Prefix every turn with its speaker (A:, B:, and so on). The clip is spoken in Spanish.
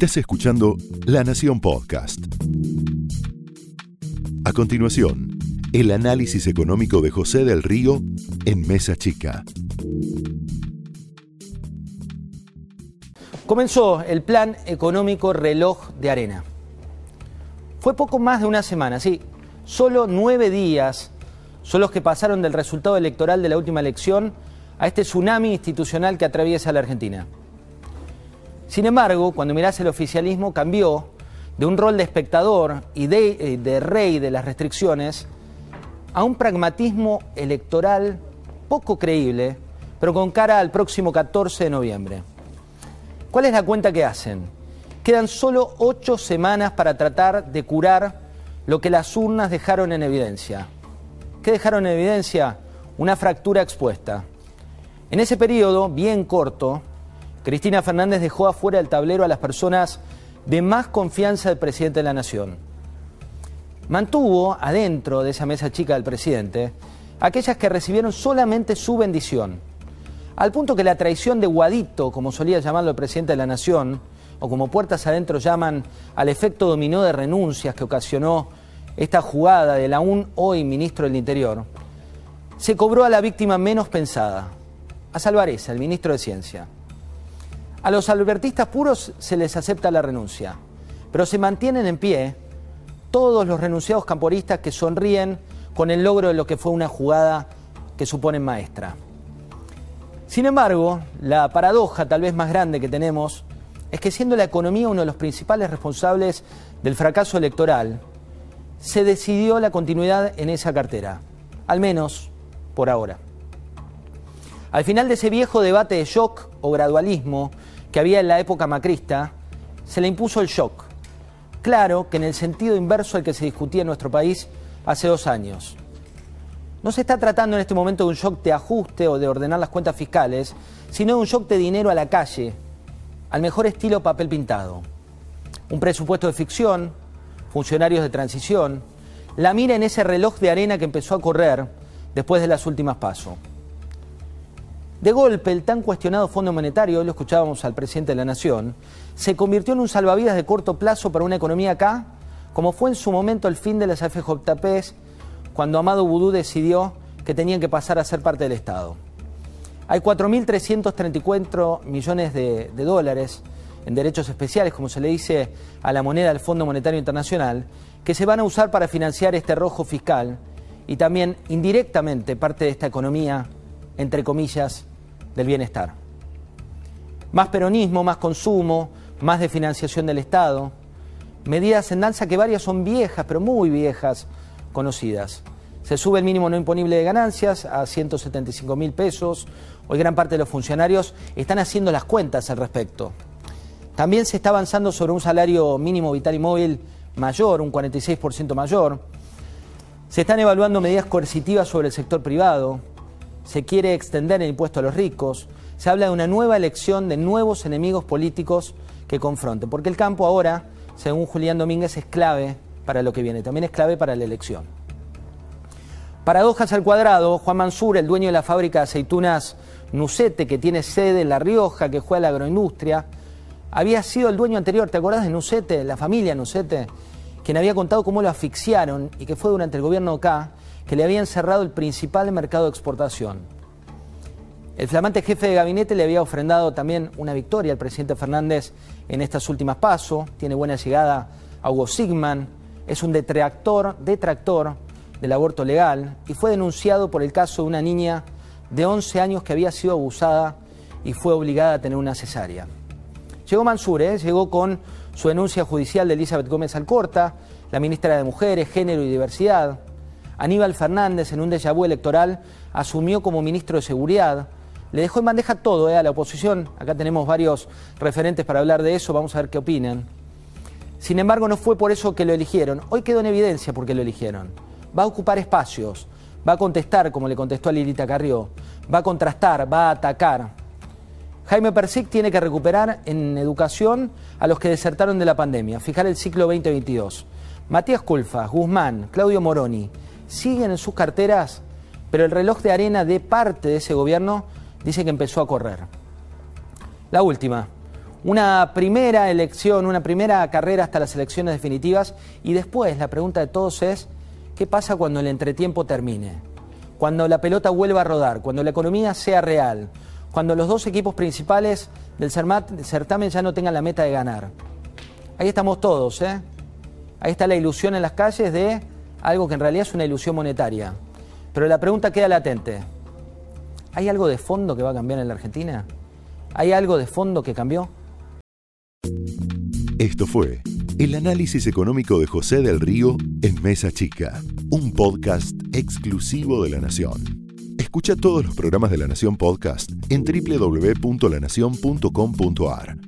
A: Estás escuchando La Nación Podcast. A continuación, el análisis económico de José del Río en Mesa Chica.
B: Comenzó el plan económico reloj de arena. Fue poco más de una semana, sí, solo nueve días son los que pasaron del resultado electoral de la última elección a este tsunami institucional que atraviesa la Argentina. Sin embargo, cuando mirás el oficialismo, cambió de un rol de espectador y de, eh, de, rey de las restricciones a un pragmatismo electoral poco creíble, pero con cara al próximo 14 de noviembre. ¿Cuál es la cuenta que hacen? Quedan solo ocho semanas para tratar de curar lo que las urnas dejaron en evidencia. ¿Qué dejaron en evidencia? Una fractura expuesta. En ese periodo, bien corto, Cristina Fernández dejó afuera del tablero a las personas de más confianza del presidente de la Nación. Mantuvo adentro de esa mesa chica del presidente aquellas que recibieron solamente su bendición, al punto que la traición de Guadito, como solía llamarlo el presidente de la Nación, o como puertas adentro llaman al efecto dominó de renuncias que ocasionó esta jugada del aún hoy ministro del Interior, se cobró a la víctima menos pensada, a Salvareza, el ministro de Ciencia. A los albertistas puros se les acepta la renuncia, pero se mantienen en pie todos los renunciados camporistas que sonríen con el logro de lo que fue una jugada que suponen maestra. Sin embargo, la paradoja tal vez más grande que tenemos es que siendo la economía uno de los principales responsables del fracaso electoral, se decidió la continuidad en esa cartera, al menos por ahora. Al final de ese viejo debate de shock o gradualismo que había en la época macrista, se le impuso el shock. Claro que en el sentido inverso al que se discutía en nuestro país hace dos años. No se está tratando en este momento de un shock de ajuste o de ordenar las cuentas fiscales, sino de un shock de dinero a la calle, al mejor estilo papel pintado. Un presupuesto de ficción, funcionarios de transición, la mira en ese reloj de arena que empezó a correr después de las últimas pasos. De golpe, el tan cuestionado Fondo Monetario, hoy lo escuchábamos al presidente de la Nación, se convirtió en un salvavidas de corto plazo para una economía acá, como fue en su momento el fin de las AFJPs, cuando Amado Vudú decidió que tenían que pasar a ser parte del Estado. Hay 4.334 millones de, de dólares en derechos especiales, como se le dice a la moneda del Fondo Monetario Internacional, que se van a usar para financiar este rojo fiscal y también indirectamente parte de esta economía, entre comillas, del bienestar. Más peronismo, más consumo, más de financiación del Estado, medidas en danza que varias son viejas, pero muy viejas, conocidas. Se sube el mínimo no imponible de ganancias a 175 mil pesos. Hoy gran parte de los funcionarios están haciendo las cuentas al respecto. También se está avanzando sobre un salario mínimo vital y móvil mayor, un 46% mayor. Se están evaluando medidas coercitivas sobre el sector privado se quiere extender el impuesto a los ricos, se habla de una nueva elección de nuevos enemigos políticos que confronten, porque el campo ahora, según Julián Domínguez, es clave para lo que viene, también es clave para la elección. Paradojas al cuadrado, Juan Mansur, el dueño de la fábrica de aceitunas Nucete, que tiene sede en La Rioja, que juega la agroindustria, había sido el dueño anterior, ¿te acordás de Nucete, la familia Nucete? Quien había contado cómo lo asfixiaron y que fue durante el gobierno acá que le habían cerrado el principal mercado de exportación. El flamante jefe de gabinete le había ofrendado también una victoria al presidente Fernández en estas últimas pasos, tiene buena llegada a Hugo Sigman, es un detractor, detractor del aborto legal y fue denunciado por el caso de una niña de 11 años que había sido abusada y fue obligada a tener una cesárea. Llegó Mansur, ¿eh? llegó con su denuncia judicial de Elizabeth Gómez Alcorta, la ministra de Mujeres, Género y Diversidad, Aníbal Fernández, en un déjà vu electoral, asumió como ministro de Seguridad. Le dejó en bandeja todo eh, a la oposición. Acá tenemos varios referentes para hablar de eso, vamos a ver qué opinan. Sin embargo, no fue por eso que lo eligieron. Hoy quedó en evidencia por qué lo eligieron. Va a ocupar espacios, va a contestar como le contestó a Lilita Carrió, va a contrastar, va a atacar. Jaime Persic tiene que recuperar en educación a los que desertaron de la pandemia, fijar el ciclo 2022. Matías Culfa, Guzmán, Claudio Moroni, siguen en sus carteras, pero el reloj de arena de parte de ese gobierno dice que empezó a correr. La última, Una primera elección, una primera carrera hasta las elecciones definitivas y después la pregunta de todos es, ¿qué pasa cuando el entretiempo termine? Cuando la pelota vuelva a rodar, cuando la economía sea real, cuando los dos equipos principales del certamen ya no tengan la meta de ganar. Ahí estamos todos, ¿eh? Ahí está la ilusión en las calles de algo que en realidad es una ilusión monetaria. Pero la pregunta queda latente. ¿Hay algo de fondo que va a cambiar en la Argentina? ¿Hay algo de fondo que cambió?
A: Esto fue el análisis económico de José del Río en Mesa Chica, un podcast exclusivo de La Nación. Escucha todos los programas de La Nación Podcast en www.lanacion.com.ar.